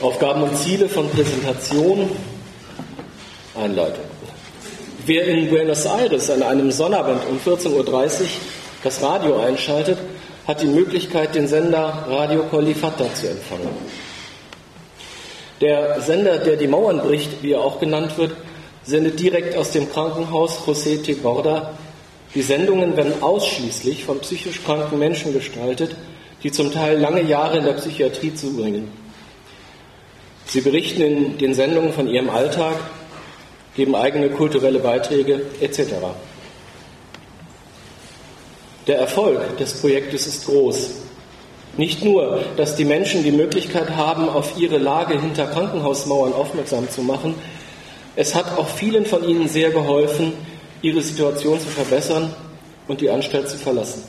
Aufgaben und Ziele von Präsentation. Einleitung. Wer in Buenos Aires an einem Sonnabend um 14.30 Uhr das Radio einschaltet, hat die Möglichkeit, den Sender Radio Colifata zu empfangen. Der Sender, der die Mauern bricht, wie er auch genannt wird, sendet direkt aus dem Krankenhaus José T. Borda. Die Sendungen werden ausschließlich von psychisch kranken Menschen gestaltet, die zum Teil lange Jahre in der Psychiatrie zubringen. Sie berichten in den Sendungen von ihrem Alltag, geben eigene kulturelle Beiträge etc. Der Erfolg des Projektes ist groß. Nicht nur, dass die Menschen die Möglichkeit haben, auf ihre Lage hinter Krankenhausmauern aufmerksam zu machen, es hat auch vielen von ihnen sehr geholfen, ihre Situation zu verbessern und die Anstalt zu verlassen.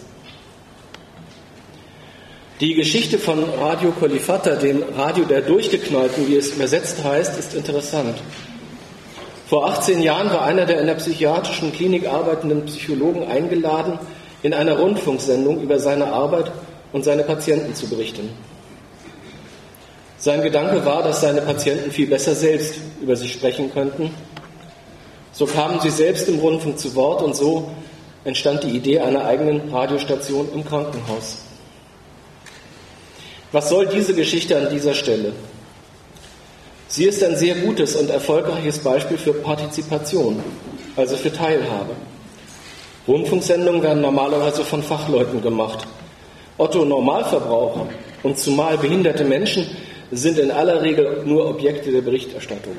Die Geschichte von Radio Colifata, dem Radio der Durchgeknallten, wie es übersetzt heißt, ist interessant. Vor 18 Jahren war einer der in der psychiatrischen Klinik arbeitenden Psychologen eingeladen, in einer Rundfunksendung über seine Arbeit und seine Patienten zu berichten. Sein Gedanke war, dass seine Patienten viel besser selbst über sich sprechen könnten. So kamen sie selbst im Rundfunk zu Wort und so entstand die Idee einer eigenen Radiostation im Krankenhaus. Was soll diese Geschichte an dieser Stelle? Sie ist ein sehr gutes und erfolgreiches Beispiel für Partizipation, also für Teilhabe. Rundfunksendungen werden normalerweise von Fachleuten gemacht. Otto Normalverbraucher und zumal behinderte Menschen sind in aller Regel nur Objekte der Berichterstattung.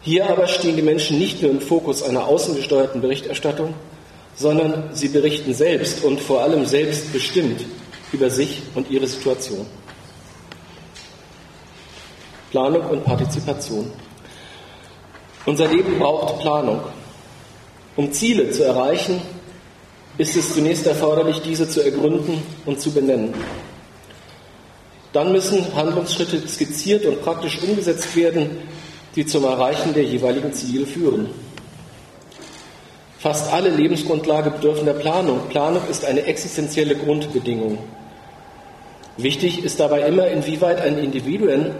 Hier aber stehen die Menschen nicht nur im Fokus einer außengesteuerten Berichterstattung, sondern sie berichten selbst und vor allem selbstbestimmt über sich und ihre Situation. Planung und Partizipation. Unser Leben braucht Planung. Um Ziele zu erreichen, ist es zunächst erforderlich, diese zu ergründen und zu benennen. Dann müssen Handlungsschritte skizziert und praktisch umgesetzt werden, die zum Erreichen der jeweiligen Ziele führen. Fast alle Lebensgrundlage bedürfen der Planung. Planung ist eine existenzielle Grundbedingung. Wichtig ist dabei immer, inwieweit ein, Individuen,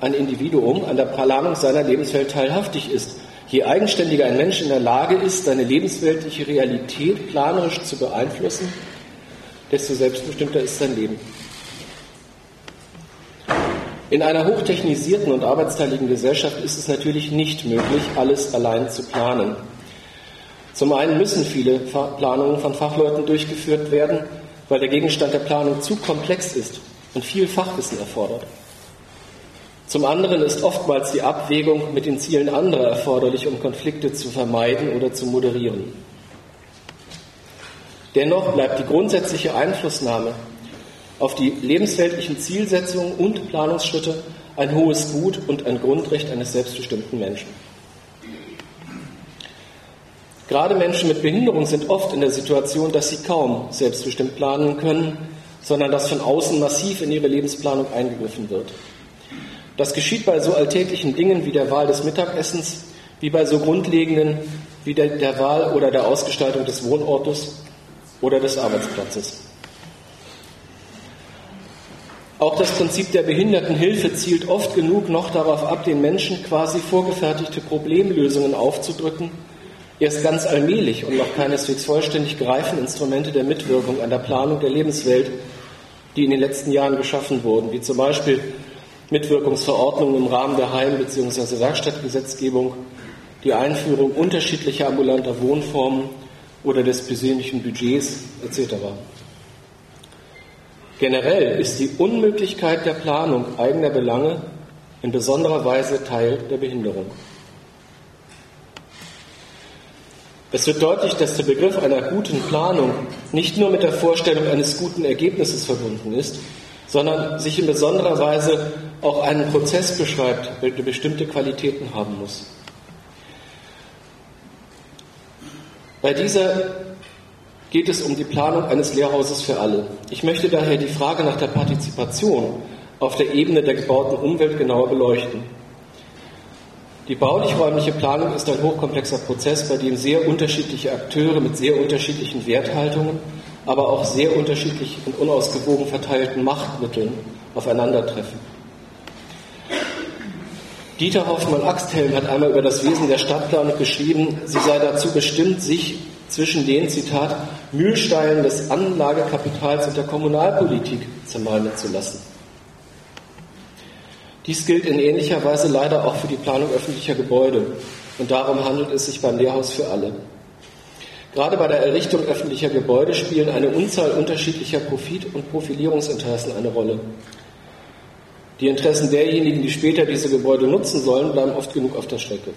ein Individuum an der Planung seiner Lebenswelt teilhaftig ist. Je eigenständiger ein Mensch in der Lage ist, seine lebensweltliche Realität planerisch zu beeinflussen, desto selbstbestimmter ist sein Leben. In einer hochtechnisierten und arbeitsteiligen Gesellschaft ist es natürlich nicht möglich, alles allein zu planen. Zum einen müssen viele Planungen von Fachleuten durchgeführt werden, weil der Gegenstand der Planung zu komplex ist und viel Fachwissen erfordert. Zum anderen ist oftmals die Abwägung mit den Zielen anderer erforderlich, um Konflikte zu vermeiden oder zu moderieren. Dennoch bleibt die grundsätzliche Einflussnahme auf die lebensweltlichen Zielsetzungen und Planungsschritte ein hohes Gut und ein Grundrecht eines selbstbestimmten Menschen. Gerade Menschen mit Behinderung sind oft in der Situation, dass sie kaum selbstbestimmt planen können, sondern dass von außen massiv in ihre Lebensplanung eingegriffen wird. Das geschieht bei so alltäglichen Dingen wie der Wahl des Mittagessens, wie bei so grundlegenden wie der, der Wahl oder der Ausgestaltung des Wohnortes oder des Arbeitsplatzes. Auch das Prinzip der Behindertenhilfe zielt oft genug noch darauf ab, den Menschen quasi vorgefertigte Problemlösungen aufzudrücken Erst ganz allmählich und noch keineswegs vollständig greifen Instrumente der Mitwirkung an der Planung der Lebenswelt, die in den letzten Jahren geschaffen wurden, wie zum Beispiel Mitwirkungsverordnungen im Rahmen der Heim- bzw. Werkstattgesetzgebung, die Einführung unterschiedlicher ambulanter Wohnformen oder des persönlichen Budgets etc. Generell ist die Unmöglichkeit der Planung eigener Belange in besonderer Weise Teil der Behinderung. Es wird deutlich, dass der Begriff einer guten Planung nicht nur mit der Vorstellung eines guten Ergebnisses verbunden ist, sondern sich in besonderer Weise auch einen Prozess beschreibt, der bestimmte Qualitäten haben muss. Bei dieser geht es um die Planung eines Lehrhauses für alle. Ich möchte daher die Frage nach der Partizipation auf der Ebene der gebauten Umwelt genauer beleuchten. Die baulich-räumliche Planung ist ein hochkomplexer Prozess, bei dem sehr unterschiedliche Akteure mit sehr unterschiedlichen Werthaltungen, aber auch sehr unterschiedlich und unausgewogen verteilten Machtmitteln aufeinandertreffen. Dieter Hoffmann-Axthelm hat einmal über das Wesen der Stadtplanung geschrieben, sie sei dazu bestimmt, sich zwischen den, Zitat, Mühlsteinen des Anlagekapitals und der Kommunalpolitik zermalmen zu lassen. Dies gilt in ähnlicher Weise leider auch für die Planung öffentlicher Gebäude. Und darum handelt es sich beim Lehrhaus für alle. Gerade bei der Errichtung öffentlicher Gebäude spielen eine Unzahl unterschiedlicher Profit- und Profilierungsinteressen eine Rolle. Die Interessen derjenigen, die später diese Gebäude nutzen sollen, bleiben oft genug auf der Strecke.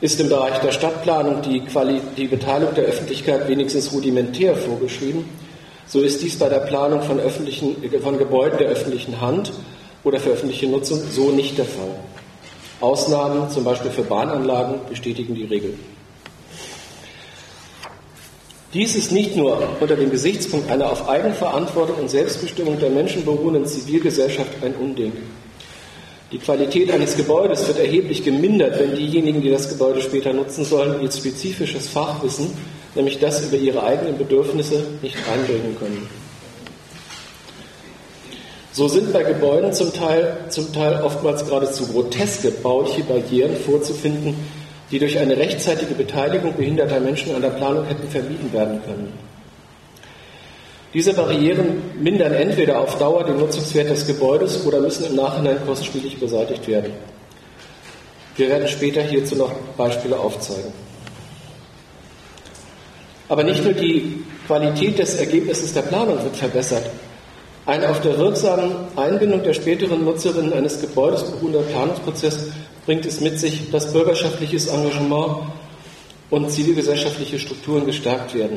Ist im Bereich der Stadtplanung die, Quali die Beteiligung der Öffentlichkeit wenigstens rudimentär vorgeschrieben, so ist dies bei der Planung von, öffentlichen, von Gebäuden der öffentlichen Hand oder für öffentliche Nutzung so nicht der Fall. Ausnahmen, zum Beispiel für Bahnanlagen, bestätigen die Regel. Dies ist nicht nur unter dem Gesichtspunkt einer auf Eigenverantwortung und Selbstbestimmung der Menschen beruhenden Zivilgesellschaft ein Unding. Die Qualität eines Gebäudes wird erheblich gemindert, wenn diejenigen, die das Gebäude später nutzen sollen, ihr spezifisches Fachwissen nämlich das über ihre eigenen Bedürfnisse nicht einbringen können. So sind bei Gebäuden zum Teil, zum Teil oftmals geradezu groteske bauliche Barrieren vorzufinden, die durch eine rechtzeitige Beteiligung behinderter Menschen an der Planung hätten vermieden werden können. Diese Barrieren mindern entweder auf Dauer den Nutzungswert des Gebäudes oder müssen im Nachhinein kostspielig beseitigt werden. Wir werden später hierzu noch Beispiele aufzeigen. Aber nicht nur die Qualität des Ergebnisses der Planung wird verbessert. Ein auf der wirksamen Einbindung der späteren Nutzerinnen eines Gebäudes beruhender Planungsprozess bringt es mit sich, dass bürgerschaftliches Engagement und zivilgesellschaftliche Strukturen gestärkt werden.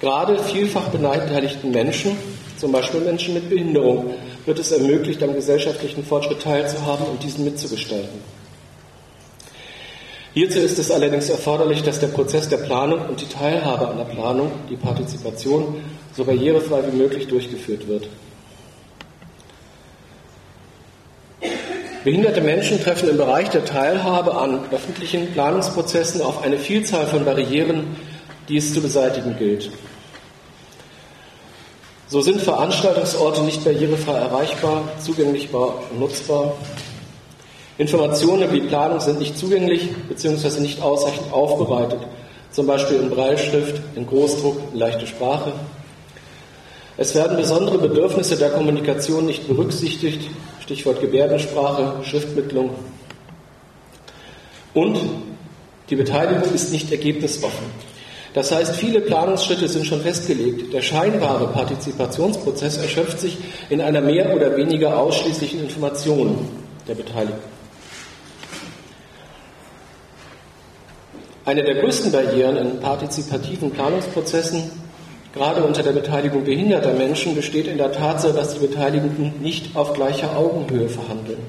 Gerade vielfach benachteiligten Menschen, zum Beispiel Menschen mit Behinderung, wird es ermöglicht, am gesellschaftlichen Fortschritt teilzuhaben und diesen mitzugestalten. Hierzu ist es allerdings erforderlich, dass der Prozess der Planung und die Teilhabe an der Planung, die Partizipation, so barrierefrei wie möglich durchgeführt wird. Behinderte Menschen treffen im Bereich der Teilhabe an öffentlichen Planungsprozessen auf eine Vielzahl von Barrieren, die es zu beseitigen gilt. So sind Veranstaltungsorte nicht barrierefrei erreichbar, zugänglichbar und nutzbar. Informationen die Planung sind nicht zugänglich bzw. nicht ausreichend aufbereitet, zum Beispiel in Breitschrift, in Großdruck, in leichte Sprache. Es werden besondere Bedürfnisse der Kommunikation nicht berücksichtigt, Stichwort Gebärdensprache, Schriftmittlung. Und die Beteiligung ist nicht ergebnisoffen. Das heißt, viele Planungsschritte sind schon festgelegt. Der scheinbare Partizipationsprozess erschöpft sich in einer mehr oder weniger ausschließlichen Information der Beteiligten. Eine der größten Barrieren in partizipativen Planungsprozessen, gerade unter der Beteiligung behinderter Menschen, besteht in der Tatsache, dass die Beteiligten nicht auf gleicher Augenhöhe verhandeln.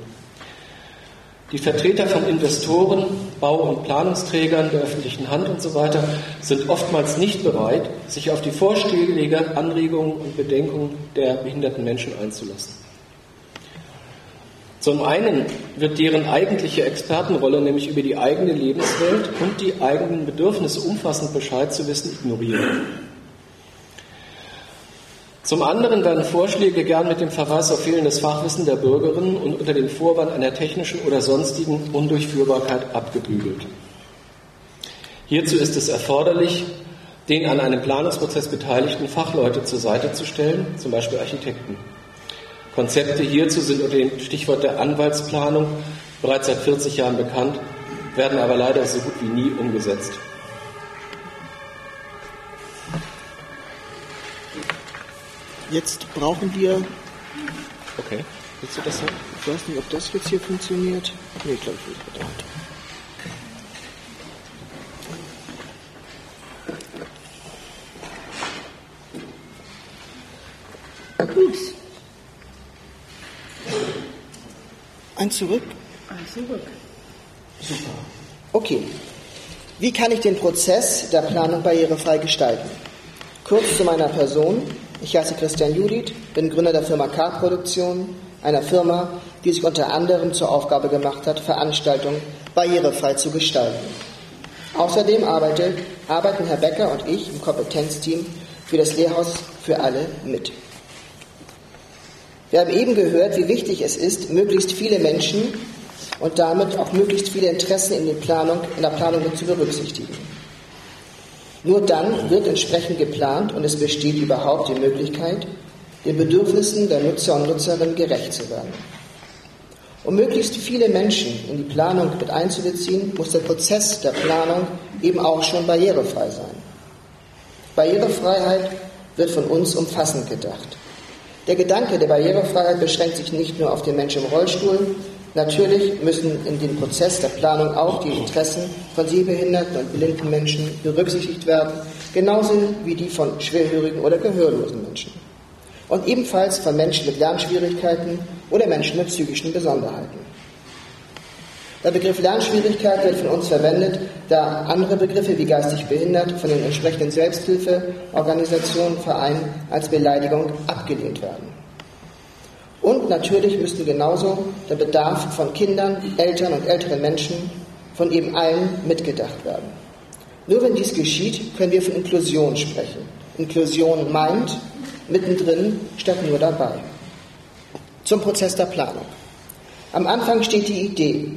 Die Vertreter von Investoren, Bau- und Planungsträgern der öffentlichen Hand und so weiter sind oftmals nicht bereit, sich auf die Vorschläge, Anregungen und Bedenkungen der behinderten Menschen einzulassen. Zum einen wird deren eigentliche Expertenrolle, nämlich über die eigene Lebenswelt und die eigenen Bedürfnisse umfassend Bescheid zu wissen, ignoriert. Zum anderen werden Vorschläge gern mit dem Verweis auf fehlendes Fachwissen der Bürgerinnen und unter dem Vorwand einer technischen oder sonstigen Undurchführbarkeit abgebügelt. Hierzu ist es erforderlich, den an einem Planungsprozess beteiligten Fachleute zur Seite zu stellen, zum Beispiel Architekten. Konzepte hierzu sind unter dem Stichwort der Anwaltsplanung bereits seit 40 Jahren bekannt, werden aber leider so gut wie nie umgesetzt. Jetzt brauchen wir. Okay, willst du das sagen? Ich weiß nicht, ob das jetzt hier funktioniert. Nee, ich glaube, ich es bedauert. Gut. Ein zurück? Ein zurück. Super. Okay. Wie kann ich den Prozess der Planung barrierefrei gestalten? Kurz zu meiner Person. Ich heiße Christian Judith, bin Gründer der Firma K-Produktion, einer Firma, die sich unter anderem zur Aufgabe gemacht hat, Veranstaltungen barrierefrei zu gestalten. Außerdem arbeite, arbeiten Herr Becker und ich im Kompetenzteam für das Lehrhaus für alle mit. Wir haben eben gehört, wie wichtig es ist, möglichst viele Menschen und damit auch möglichst viele Interessen in, Planung, in der Planung zu berücksichtigen. Nur dann wird entsprechend geplant und es besteht überhaupt die Möglichkeit, den Bedürfnissen der Nutzer und Nutzerinnen gerecht zu werden. Um möglichst viele Menschen in die Planung mit einzubeziehen, muss der Prozess der Planung eben auch schon barrierefrei sein. Barrierefreiheit wird von uns umfassend gedacht. Der Gedanke der Barrierefreiheit beschränkt sich nicht nur auf den Menschen im Rollstuhl. Natürlich müssen in dem Prozess der Planung auch die Interessen von sehbehinderten und blinden Menschen berücksichtigt werden, genauso wie die von schwerhörigen oder gehörlosen Menschen und ebenfalls von Menschen mit Lernschwierigkeiten oder Menschen mit psychischen Besonderheiten. Der Begriff Lernschwierigkeit wird von uns verwendet, da andere Begriffe wie geistig behindert von den entsprechenden Selbsthilfeorganisationen, Vereinen als Beleidigung abgelehnt werden. Und natürlich müsste genauso der Bedarf von Kindern, Eltern und älteren Menschen von eben allen mitgedacht werden. Nur wenn dies geschieht, können wir von Inklusion sprechen. Inklusion meint, mittendrin statt nur dabei. Zum Prozess der Planung. Am Anfang steht die Idee.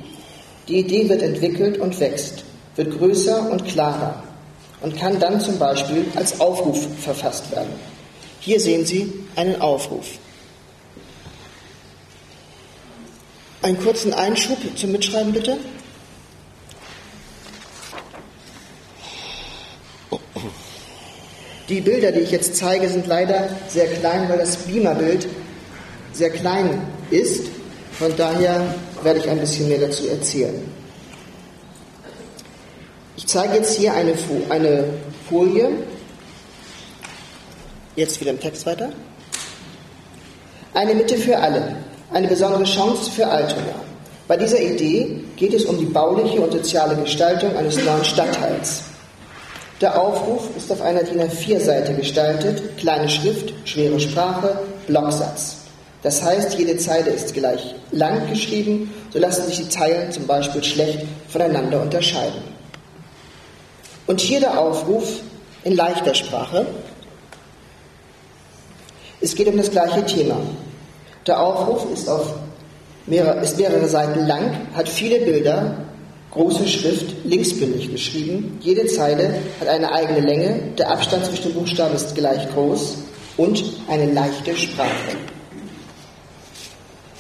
Die Idee wird entwickelt und wächst, wird größer und klarer und kann dann zum Beispiel als Aufruf verfasst werden. Hier sehen Sie einen Aufruf. Einen kurzen Einschub zum Mitschreiben bitte. Die Bilder, die ich jetzt zeige, sind leider sehr klein, weil das Beamerbild sehr klein ist. Von daher werde ich ein bisschen mehr dazu erzählen. Ich zeige jetzt hier eine, eine Folie. Jetzt wieder im Text weiter. Eine Mitte für alle. Eine besondere Chance für Altona. Bei dieser Idee geht es um die bauliche und soziale Gestaltung eines neuen Stadtteils. Der Aufruf ist auf einer DIN A4-Seite gestaltet, kleine Schrift, schwere Sprache, Blocksatz. Das heißt, jede Zeile ist gleich lang geschrieben, so lassen sich die Zeilen zum Beispiel schlecht voneinander unterscheiden. Und hier der Aufruf in leichter Sprache. Es geht um das gleiche Thema. Der Aufruf ist, auf mehrere, ist mehrere Seiten lang, hat viele Bilder große Schrift linksbündig geschrieben. Jede Zeile hat eine eigene Länge, der Abstand zwischen den Buchstaben ist gleich groß und eine leichte Sprache.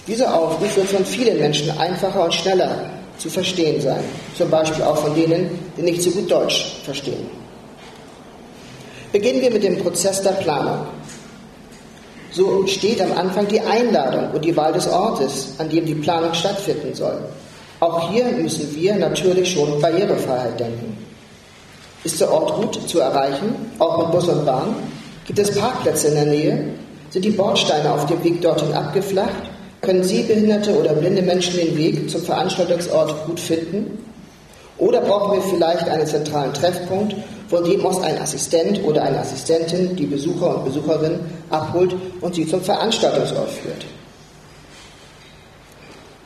Dieser Aufruf wird von vielen Menschen einfacher und schneller zu verstehen sein, zum Beispiel auch von denen, die nicht so gut Deutsch verstehen. Beginnen wir mit dem Prozess der Planung. So steht am Anfang die Einladung und die Wahl des Ortes, an dem die Planung stattfinden soll. Auch hier müssen wir natürlich schon Barrierefreiheit denken. Ist der Ort gut zu erreichen, auch mit Bus und Bahn? Gibt es Parkplätze in der Nähe? Sind die Bordsteine auf dem Weg dorthin abgeflacht? Können Sie behinderte oder blinde Menschen den Weg zum Veranstaltungsort gut finden? Oder brauchen wir vielleicht einen zentralen Treffpunkt, von dem aus ein Assistent oder eine Assistentin die Besucher und Besucherinnen abholt und sie zum Veranstaltungsort führt?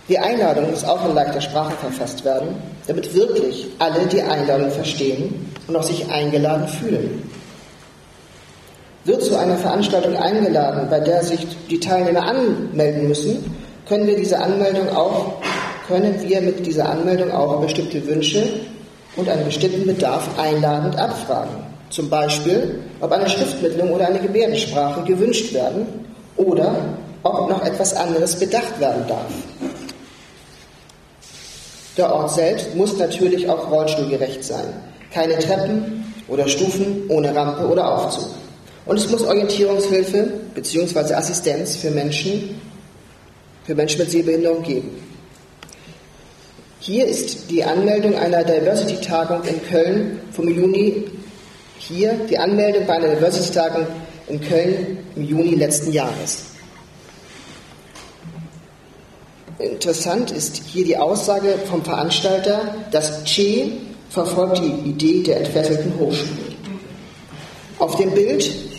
Die Einladung muss auch in leichter Sprache verfasst werden, damit wirklich alle die Einladung verstehen und auch sich eingeladen fühlen. Wird zu einer Veranstaltung eingeladen, bei der sich die Teilnehmer anmelden müssen, können wir diese Anmeldung auch, können wir mit dieser Anmeldung auch bestimmte Wünsche und einen bestimmten Bedarf einladend abfragen. Zum Beispiel, ob eine Schriftmittlung oder eine Gebärdensprache gewünscht werden oder ob noch etwas anderes bedacht werden darf. Der Ort selbst muss natürlich auch rollstuhlgerecht sein. Keine Treppen oder Stufen ohne Rampe oder Aufzug. Und es muss Orientierungshilfe bzw. Assistenz für Menschen, für Menschen mit Sehbehinderung geben. Hier ist die Anmeldung einer Diversity-Tagung in Köln vom Juni, hier die Anmeldung bei einer Diversity-Tagung in Köln im Juni letzten Jahres. Interessant ist hier die Aussage vom Veranstalter, dass Che verfolgt die Idee der entfesselten Hochschule. Auf dem Bild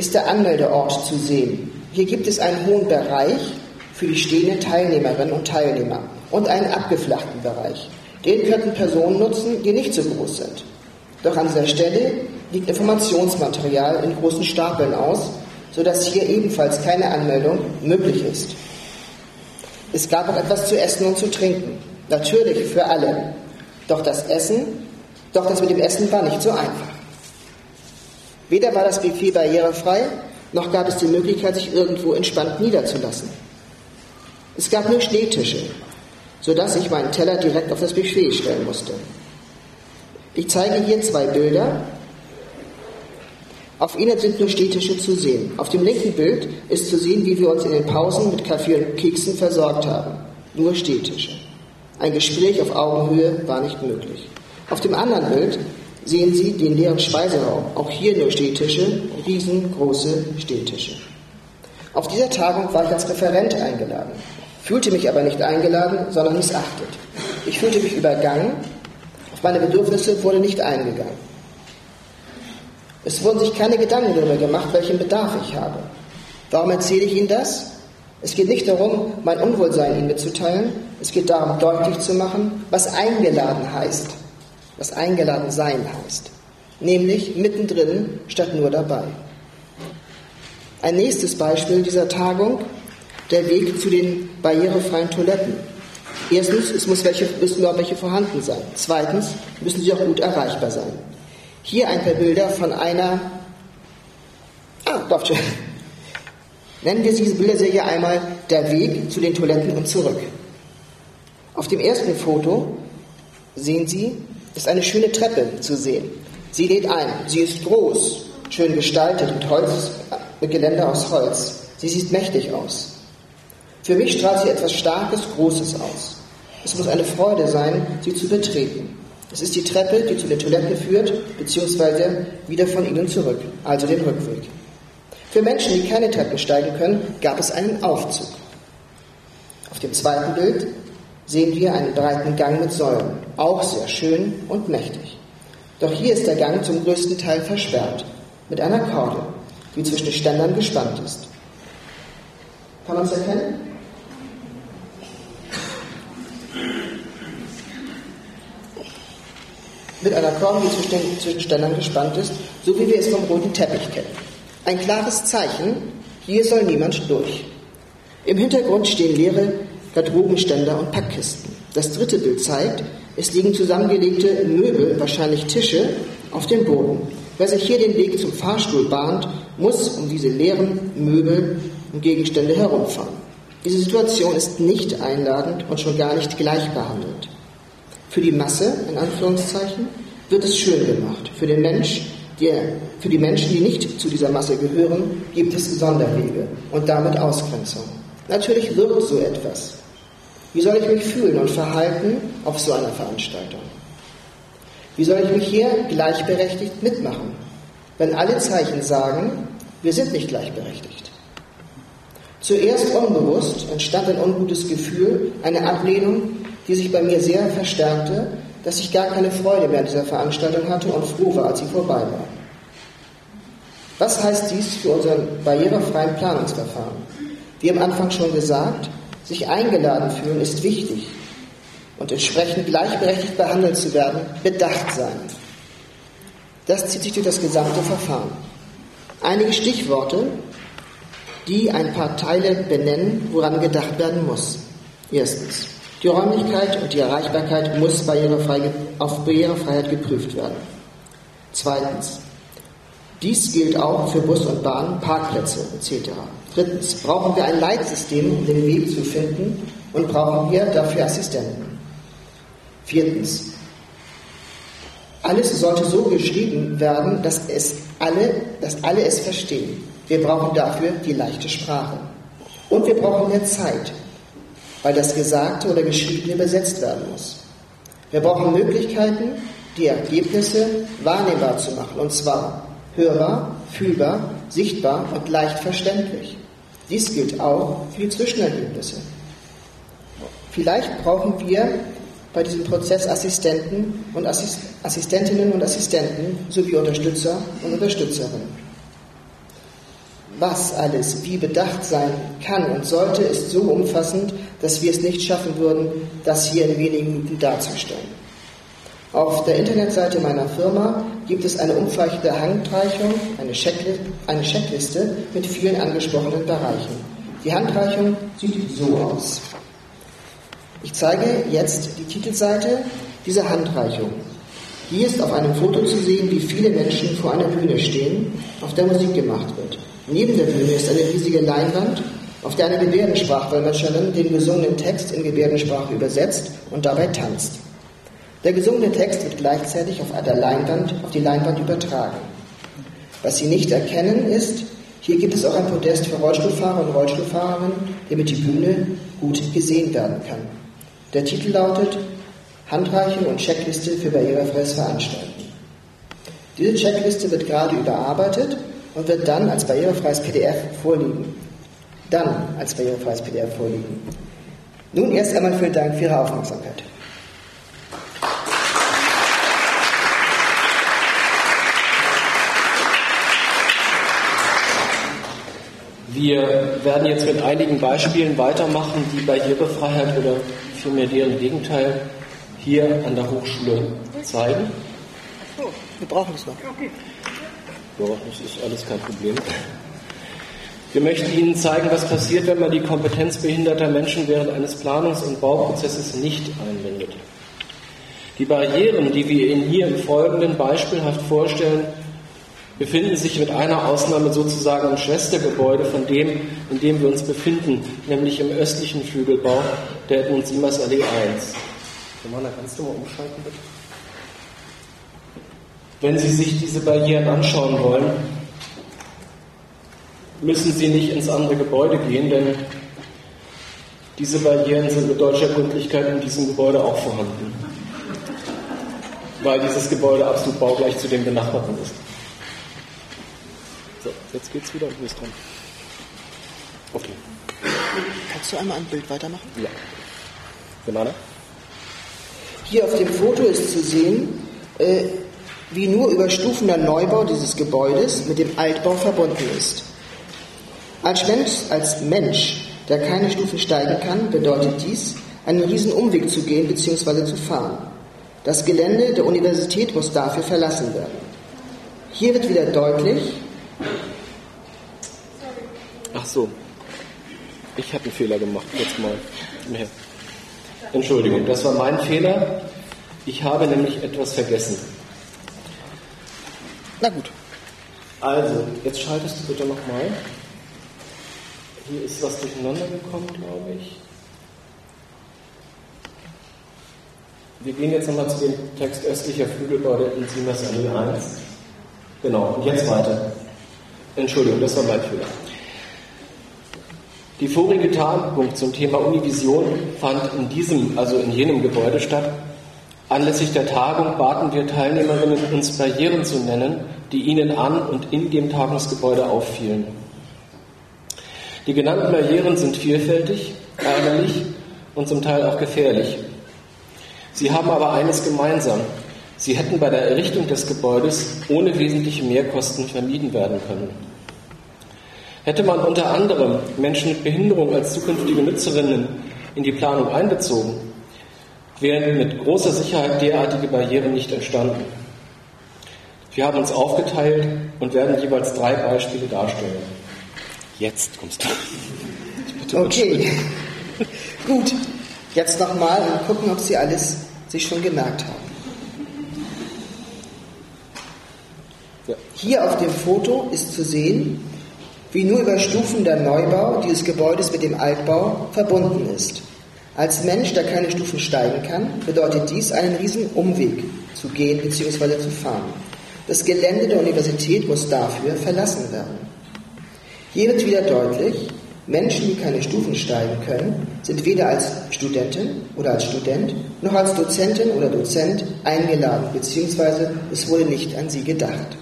ist der Anmeldeort zu sehen. Hier gibt es einen hohen Bereich für die stehenden Teilnehmerinnen und Teilnehmer und einen abgeflachten Bereich. Den könnten Personen nutzen, die nicht so groß sind. Doch an dieser Stelle liegt Informationsmaterial in großen Stapeln aus, sodass hier ebenfalls keine Anmeldung möglich ist. Es gab auch etwas zu essen und zu trinken. Natürlich für alle. Doch das Essen, doch das mit dem Essen war nicht so einfach. Weder war das Buffet barrierefrei, noch gab es die Möglichkeit, sich irgendwo entspannt niederzulassen. Es gab nur Schneetische, sodass ich meinen Teller direkt auf das Buffet stellen musste. Ich zeige hier zwei Bilder. Auf ihnen sind nur Stehtische zu sehen. Auf dem linken Bild ist zu sehen, wie wir uns in den Pausen mit Kaffee und Keksen versorgt haben. Nur Stehtische. Ein Gespräch auf Augenhöhe war nicht möglich. Auf dem anderen Bild sehen Sie den leeren Speiseraum. Auch hier nur Stehtische, riesengroße Stehtische. Auf dieser Tagung war ich als Referent eingeladen, fühlte mich aber nicht eingeladen, sondern missachtet. Ich fühlte mich übergangen auf meine Bedürfnisse wurde nicht eingegangen. Es wurden sich keine Gedanken darüber gemacht, welchen Bedarf ich habe. Warum erzähle ich Ihnen das? Es geht nicht darum, mein Unwohlsein Ihnen mitzuteilen. Es geht darum, deutlich zu machen, was eingeladen heißt, was eingeladen sein heißt. Nämlich mittendrin statt nur dabei. Ein nächstes Beispiel dieser Tagung, der Weg zu den barrierefreien Toiletten. Erstens, es muss welche, müssen auch welche vorhanden sein. Zweitens, müssen sie auch gut erreichbar sein. Hier ein paar Bilder von einer. Ah, doch, Nennen wir diese Bilderserie einmal der Weg zu den Toiletten und zurück. Auf dem ersten Foto sehen Sie, ist eine schöne Treppe zu sehen. Sie lädt ein. Sie ist groß, schön gestaltet mit Holz, mit Geländer aus Holz. Sie sieht mächtig aus. Für mich strahlt sie etwas Starkes, Großes aus. Es muss eine Freude sein, sie zu betreten. Es ist die Treppe, die zu den Toiletten führt, beziehungsweise wieder von ihnen zurück, also den Rückweg. Für Menschen, die keine Treppen steigen können, gab es einen Aufzug. Auf dem zweiten Bild sehen wir einen breiten Gang mit Säulen, auch sehr schön und mächtig. Doch hier ist der Gang zum größten Teil versperrt, mit einer Korde, die zwischen Ständern gespannt ist. Kann man es erkennen? mit einer Korn, die zwischen, zwischen Ständern gespannt ist, so wie wir es vom roten Teppich kennen. Ein klares Zeichen, hier soll niemand durch. Im Hintergrund stehen leere Garderobenständer und Packkisten. Das dritte Bild zeigt, es liegen zusammengelegte Möbel, wahrscheinlich Tische, auf dem Boden. Wer sich hier den Weg zum Fahrstuhl bahnt, muss um diese leeren Möbel und Gegenstände herumfahren. Diese Situation ist nicht einladend und schon gar nicht gleich behandelt. Für die Masse, in Anführungszeichen, wird es schön gemacht. Für den Mensch, der, für die Menschen, die nicht zu dieser Masse gehören, gibt es Sonderwege und damit Ausgrenzung. Natürlich wirkt so etwas. Wie soll ich mich fühlen und verhalten auf so einer Veranstaltung? Wie soll ich mich hier gleichberechtigt mitmachen, wenn alle Zeichen sagen, wir sind nicht gleichberechtigt? Zuerst unbewusst entstand ein ungutes Gefühl, eine Ablehnung die sich bei mir sehr verstärkte, dass ich gar keine Freude mehr an dieser Veranstaltung hatte und froh war, als sie vorbei war. Was heißt dies für unser barrierefreien Planungsverfahren? Wie am Anfang schon gesagt, sich eingeladen fühlen ist wichtig und entsprechend gleichberechtigt behandelt zu werden, bedacht sein. Das zieht sich durch das gesamte Verfahren. Einige Stichworte, die ein paar Teile benennen, woran gedacht werden muss. Erstens. Die Räumlichkeit und die Erreichbarkeit muss auf Barrierefreiheit geprüft werden. Zweitens. Dies gilt auch für Bus und Bahn, Parkplätze etc. Drittens. Brauchen wir ein Leitsystem, um den Weg zu finden und brauchen wir dafür Assistenten. Viertens. Alles sollte so geschrieben werden, dass, es alle, dass alle es verstehen. Wir brauchen dafür die leichte Sprache. Und wir brauchen mehr Zeit, weil das Gesagte oder Geschriebene übersetzt werden muss. Wir brauchen Möglichkeiten, die Ergebnisse wahrnehmbar zu machen, und zwar hörbar, fühlbar, sichtbar und leicht verständlich. Dies gilt auch für die Zwischenergebnisse. Vielleicht brauchen wir bei diesem Prozess Assistenten und Assistentinnen und Assistenten sowie Unterstützer und Unterstützerinnen was alles wie bedacht sein kann und sollte, ist so umfassend, dass wir es nicht schaffen würden, das hier in wenigen Minuten darzustellen. Auf der Internetseite meiner Firma gibt es eine umfangreiche Handreichung, eine, Checkliste, eine Checkliste mit vielen angesprochenen Bereichen. Die Handreichung sieht so aus. Ich zeige jetzt die Titelseite dieser Handreichung. Hier ist auf einem Foto zu sehen, wie viele Menschen vor einer Bühne stehen, auf der Musik gemacht wird. Neben der Bühne ist eine riesige Leinwand, auf der eine Gebärdensprachdolmetscherin den gesungenen Text in Gebärdensprache übersetzt und dabei tanzt. Der gesungene Text wird gleichzeitig auf, der Leinwand, auf die Leinwand übertragen. Was Sie nicht erkennen ist, hier gibt es auch ein Podest für Rollstuhlfahrer und Rollstuhlfahrerinnen, damit die Bühne gut gesehen werden kann. Der Titel lautet Handreichung und Checkliste für barrierefreies Veranstalten. Diese Checkliste wird gerade überarbeitet und wird dann als barrierefreies PDF vorliegen. Dann als barrierefreies PDF vorliegen. Nun erst einmal vielen Dank für Ihre Aufmerksamkeit. Wir werden jetzt mit einigen Beispielen weitermachen, die Barrierefreiheit oder vielmehr deren Gegenteil hier an der Hochschule zeigen. So, wir brauchen es noch. Ja, das ist alles kein Problem. Wir möchten Ihnen zeigen, was passiert, wenn man die Kompetenz behinderter Menschen während eines Planungs- und Bauprozesses nicht einbindet. Die Barrieren, die wir Ihnen hier im Folgenden beispielhaft vorstellen, befinden sich mit einer Ausnahme sozusagen im Schwestergebäude von dem, in dem wir uns befinden, nämlich im östlichen Flügelbau der Edmund Siemers Allee 1. Romana, kannst du mal umschalten, bitte? Wenn Sie sich diese Barrieren anschauen wollen, müssen Sie nicht ins andere Gebäude gehen, denn diese Barrieren sind mit deutscher Gründlichkeit in diesem Gebäude auch vorhanden, weil dieses Gebäude absolut baugleich zu dem benachbarten ist. So, jetzt geht's wieder und du bist dran. Okay. Kannst du einmal ein Bild weitermachen? Ja. Banane? Hier auf dem Foto ist zu sehen, äh, wie nur über Stufen der Neubau dieses Gebäudes mit dem Altbau verbunden ist. Als Mensch, als Mensch, der keine Stufen steigen kann, bedeutet dies, einen riesen Umweg zu gehen bzw. zu fahren. Das Gelände der Universität muss dafür verlassen werden. Hier wird wieder deutlich, so. Ich habe einen Fehler gemacht. Jetzt mal mehr. Entschuldigung, das war mein Fehler. Ich habe nämlich etwas vergessen. Na gut. Also, jetzt schaltest du bitte nochmal. Hier ist was durcheinander gekommen, glaube ich. Wir gehen jetzt nochmal zu dem Text östlicher Flügelbau der Enzimas Allee 1. Genau, und jetzt weiter. Entschuldigung, das war mein Fehler. Die vorige Tagung zum Thema Univision fand in diesem, also in jenem Gebäude statt. Anlässlich der Tagung baten wir Teilnehmerinnen, uns Barrieren zu nennen, die ihnen an und in dem Tagungsgebäude auffielen. Die genannten Barrieren sind vielfältig, ärgerlich und zum Teil auch gefährlich. Sie haben aber eines gemeinsam. Sie hätten bei der Errichtung des Gebäudes ohne wesentliche Mehrkosten vermieden werden können. Hätte man unter anderem Menschen mit Behinderung als zukünftige Nutzerinnen in die Planung einbezogen, wären mit großer Sicherheit derartige Barrieren nicht entstanden. Wir haben uns aufgeteilt und werden jeweils drei Beispiele darstellen. Jetzt kommst du. Okay, gut. Jetzt nochmal und gucken, ob Sie alles sich schon gemerkt haben. Hier auf dem Foto ist zu sehen, wie nur über Stufen der Neubau dieses Gebäudes mit dem Altbau verbunden ist. Als Mensch, der keine Stufen steigen kann, bedeutet dies, einen riesen Umweg zu gehen bzw. zu fahren. Das Gelände der Universität muss dafür verlassen werden. Hier wird wieder deutlich, Menschen, die keine Stufen steigen können, sind weder als Studentin oder als Student noch als Dozentin oder Dozent eingeladen bzw. es wurde nicht an sie gedacht.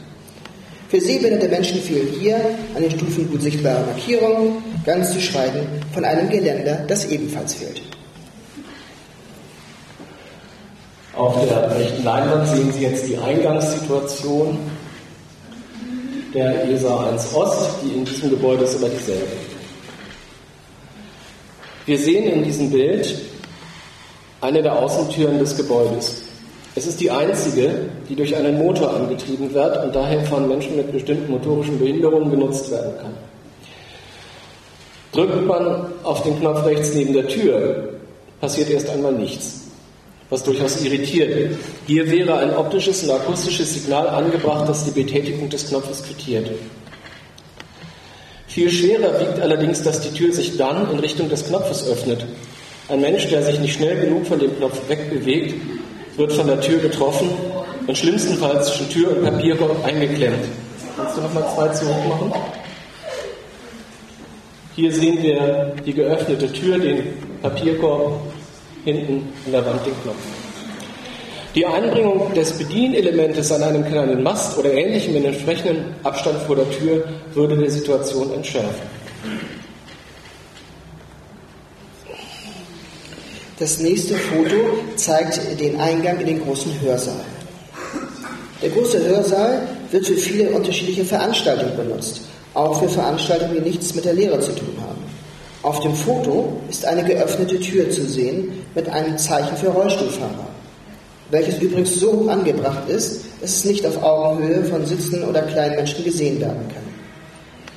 Für sehbehinderte Menschen fehlen hier an den Stufen gut sichtbare Markierungen, ganz zu schweigen von einem Geländer, das ebenfalls fehlt. Auf der rechten Leinwand sehen Sie jetzt die Eingangssituation der ESA 1 Ost, die in diesem Gebäude ist aber dieselbe. Wir sehen in diesem Bild eine der Außentüren des Gebäudes. Es ist die einzige, die durch einen Motor angetrieben wird und daher von Menschen mit bestimmten motorischen Behinderungen genutzt werden kann. Drückt man auf den Knopf rechts neben der Tür, passiert erst einmal nichts, was durchaus irritiert. Hier wäre ein optisches und akustisches Signal angebracht, das die Betätigung des Knopfes quittiert. Viel schwerer wiegt allerdings, dass die Tür sich dann in Richtung des Knopfes öffnet. Ein Mensch, der sich nicht schnell genug von dem Knopf wegbewegt, wird von der Tür getroffen und schlimmstenfalls zwischen Tür und Papierkorb eingeklemmt. Kannst du nochmal zwei zurück machen? Hier sehen wir die geöffnete Tür, den Papierkorb, hinten in der Wand den Knopf. Die Einbringung des Bedienelementes an einem kleinen Mast oder ähnlichem in entsprechenden Abstand vor der Tür würde die Situation entschärfen. Das nächste Foto zeigt den Eingang in den großen Hörsaal. Der große Hörsaal wird für viele unterschiedliche Veranstaltungen benutzt, auch für Veranstaltungen, die nichts mit der Lehre zu tun haben. Auf dem Foto ist eine geöffnete Tür zu sehen mit einem Zeichen für Rollstuhlfahrer, welches übrigens so hoch angebracht ist, dass es nicht auf Augenhöhe von sitzenden oder kleinen Menschen gesehen werden kann.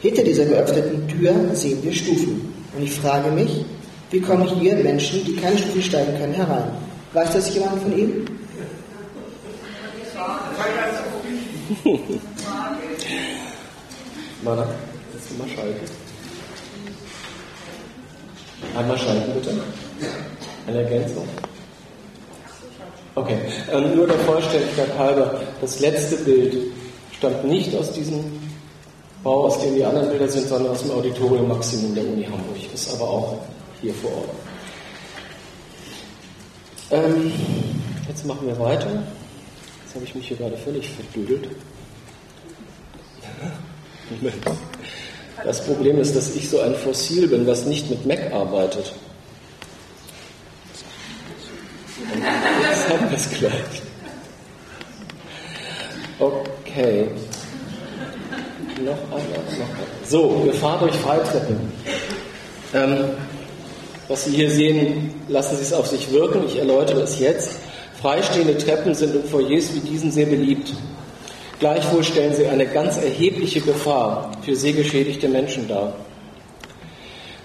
Hinter dieser geöffneten Tür sehen wir Stufen. Und ich frage mich, wie kommen hier Menschen, die keine Stufen steigen können, herein? Weiß das jemand von Ihnen? Mana, willst du mal schalten? Einmal schalten bitte. Eine Ergänzung. Okay, ähm, nur der Vollständigkeit halber, das letzte Bild stammt nicht aus diesem Bau, aus dem die anderen Bilder sind, sondern aus dem Auditorium Maximum der Uni Hamburg. Ist aber auch hier vor Ort. Ähm, jetzt machen wir weiter. Jetzt habe ich mich hier gerade völlig verdüdelt. Das Problem ist, dass ich so ein Fossil bin, was nicht mit Mac arbeitet. Jetzt haben wir es gleich. Okay. Noch einmal, noch einmal. So, wir fahren durch Freitreppen. Ähm, was Sie hier sehen, lassen Sie es auf sich wirken. Ich erläutere es jetzt. Freistehende Treppen sind in Foyers wie diesen sehr beliebt. Gleichwohl stellen sie eine ganz erhebliche Gefahr für sehgeschädigte Menschen dar.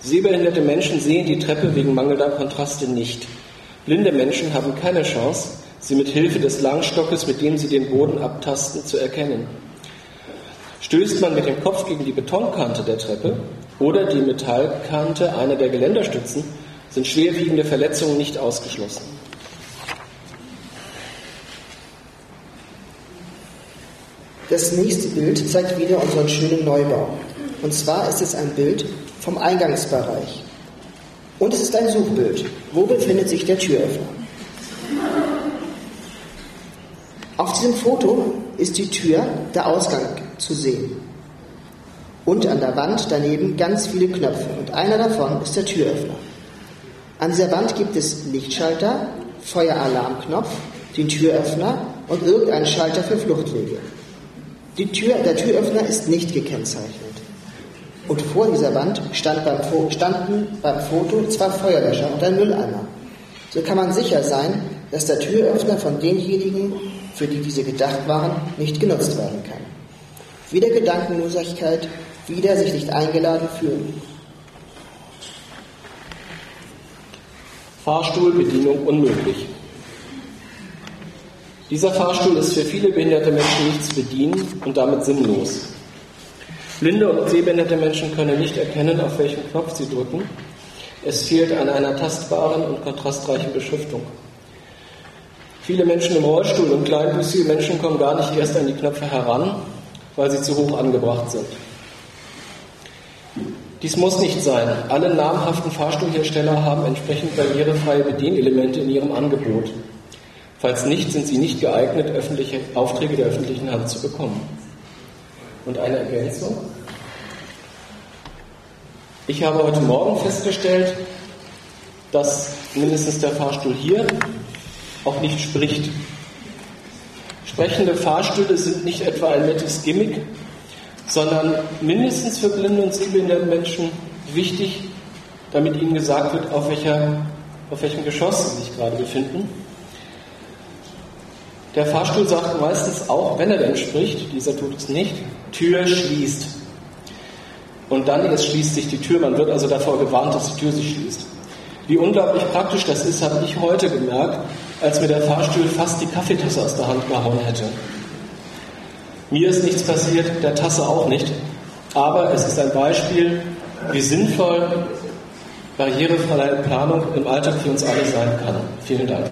Sehbehinderte Menschen sehen die Treppe wegen mangelnder Kontraste nicht. Blinde Menschen haben keine Chance, sie mit Hilfe des Langstockes, mit dem sie den Boden abtasten, zu erkennen. Stößt man mit dem Kopf gegen die Betonkante der Treppe oder die Metallkante einer der Geländerstützen, sind schwerwiegende Verletzungen nicht ausgeschlossen. Das nächste Bild zeigt wieder unseren schönen Neubau. Und zwar ist es ein Bild vom Eingangsbereich. Und es ist ein Suchbild. Wo befindet sich der Türöffner? Auf diesem Foto ist die Tür, der Ausgang zu sehen. Und an der Wand daneben ganz viele Knöpfe. Und einer davon ist der Türöffner. An dieser Wand gibt es Lichtschalter, Feueralarmknopf, den Türöffner und irgendeinen Schalter für Fluchtwege. Tür, der Türöffner ist nicht gekennzeichnet. Und vor dieser Wand stand beim, standen beim Foto zwei Feuerlöscher und ein Mülleimer. So kann man sicher sein, dass der Türöffner von denjenigen, für die diese gedacht waren, nicht genutzt werden kann. Wieder Gedankenlosigkeit, wieder sich nicht eingeladen fühlen. Fahrstuhlbedienung unmöglich. Dieser Fahrstuhl ist für viele behinderte Menschen nicht zu bedienen und damit sinnlos. Blinde und sehbehinderte Menschen können nicht erkennen, auf welchen Knopf sie drücken. Es fehlt an einer tastbaren und kontrastreichen Beschriftung. Viele Menschen im Rollstuhl und kleinwüchsige Menschen kommen gar nicht erst an die Knöpfe heran, weil sie zu hoch angebracht sind. Dies muss nicht sein. Alle namhaften Fahrstuhlhersteller haben entsprechend barrierefreie Bedienelemente in ihrem Angebot. Falls nicht, sind sie nicht geeignet, öffentliche Aufträge der öffentlichen Hand zu bekommen. Und eine Ergänzung. Ich habe heute Morgen festgestellt, dass mindestens der Fahrstuhl hier auch nicht spricht. Sprechende Fahrstühle sind nicht etwa ein nettes Gimmick, sondern mindestens für blinde und sehbehinderte Menschen wichtig damit Ihnen gesagt wird, auf, welcher, auf welchem Geschoss Sie sich gerade befinden. Der Fahrstuhl sagt meistens auch, wenn er denn spricht, dieser tut es nicht, Tür schließt. Und dann erst schließt sich die Tür, man wird also davor gewarnt, dass die Tür sich schließt. Wie unglaublich praktisch das ist, habe ich heute gemerkt, als mir der Fahrstuhl fast die Kaffeetasse aus der Hand gehauen hätte. Mir ist nichts passiert, der Tasse auch nicht. Aber es ist ein Beispiel, wie sinnvoll barrierefreie Planung im Alltag für uns alle sein kann. Vielen Dank.